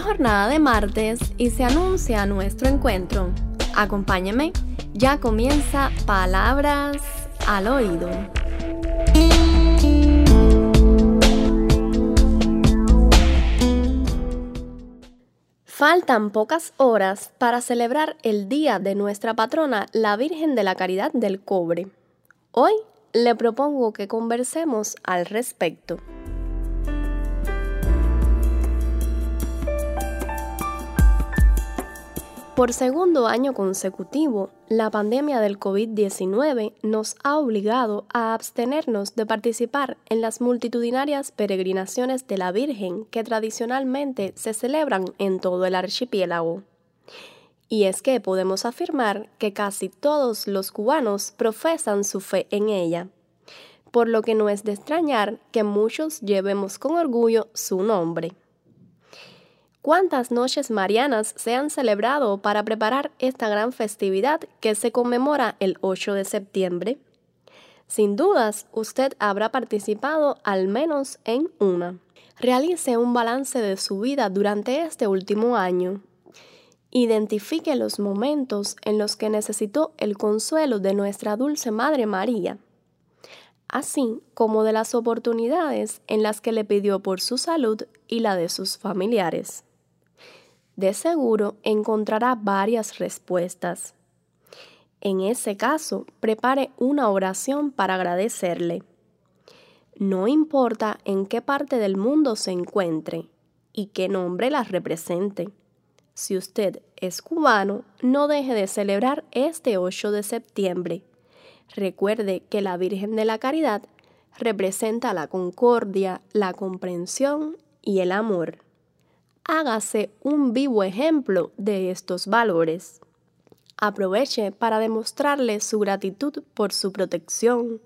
jornada de martes y se anuncia nuestro encuentro. Acompáñame, ya comienza Palabras al Oído. Faltan pocas horas para celebrar el día de nuestra patrona, la Virgen de la Caridad del Cobre. Hoy le propongo que conversemos al respecto. Por segundo año consecutivo, la pandemia del COVID-19 nos ha obligado a abstenernos de participar en las multitudinarias peregrinaciones de la Virgen que tradicionalmente se celebran en todo el archipiélago. Y es que podemos afirmar que casi todos los cubanos profesan su fe en ella, por lo que no es de extrañar que muchos llevemos con orgullo su nombre. ¿Cuántas noches marianas se han celebrado para preparar esta gran festividad que se conmemora el 8 de septiembre? Sin dudas, usted habrá participado al menos en una. Realice un balance de su vida durante este último año. Identifique los momentos en los que necesitó el consuelo de nuestra dulce Madre María, así como de las oportunidades en las que le pidió por su salud y la de sus familiares de seguro encontrará varias respuestas. En ese caso, prepare una oración para agradecerle. No importa en qué parte del mundo se encuentre y qué nombre la represente. Si usted es cubano, no deje de celebrar este 8 de septiembre. Recuerde que la Virgen de la Caridad representa la concordia, la comprensión y el amor hágase un vivo ejemplo de estos valores. Aproveche para demostrarle su gratitud por su protección,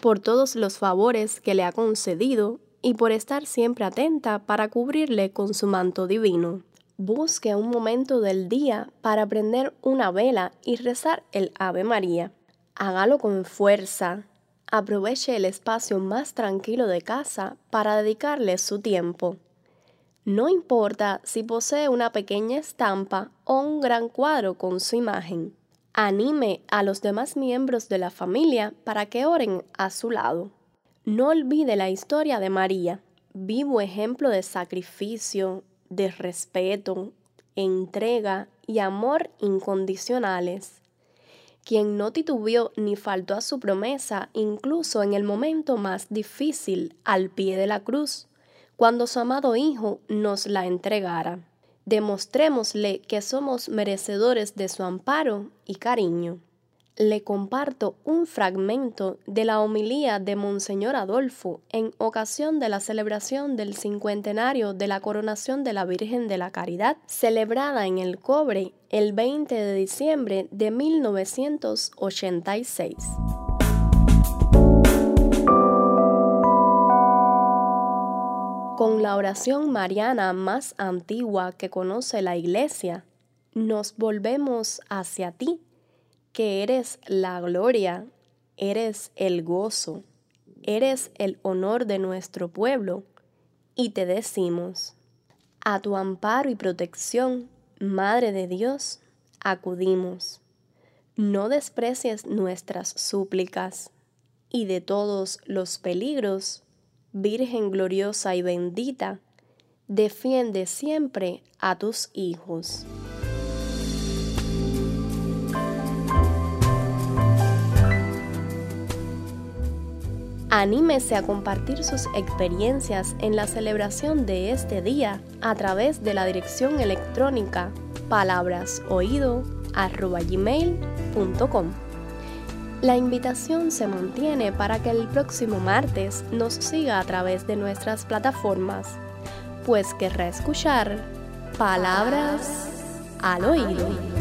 por todos los favores que le ha concedido y por estar siempre atenta para cubrirle con su manto divino. Busque un momento del día para prender una vela y rezar el Ave María. Hágalo con fuerza. Aproveche el espacio más tranquilo de casa para dedicarle su tiempo. No importa si posee una pequeña estampa o un gran cuadro con su imagen. Anime a los demás miembros de la familia para que oren a su lado. No olvide la historia de María, vivo ejemplo de sacrificio, de respeto, entrega y amor incondicionales, quien no titubeó ni faltó a su promesa incluso en el momento más difícil al pie de la cruz cuando su amado Hijo nos la entregara. Demostrémosle que somos merecedores de su amparo y cariño. Le comparto un fragmento de la homilía de Monseñor Adolfo en ocasión de la celebración del cincuentenario de la coronación de la Virgen de la Caridad, celebrada en el Cobre el 20 de diciembre de 1986. Con la oración mariana más antigua que conoce la Iglesia, nos volvemos hacia ti, que eres la gloria, eres el gozo, eres el honor de nuestro pueblo, y te decimos, a tu amparo y protección, Madre de Dios, acudimos. No desprecies nuestras súplicas, y de todos los peligros Virgen gloriosa y bendita, defiende siempre a tus hijos. Anímese a compartir sus experiencias en la celebración de este día a través de la dirección electrónica palabrasoído.com. La invitación se mantiene para que el próximo martes nos siga a través de nuestras plataformas, pues querrá escuchar palabras al oído.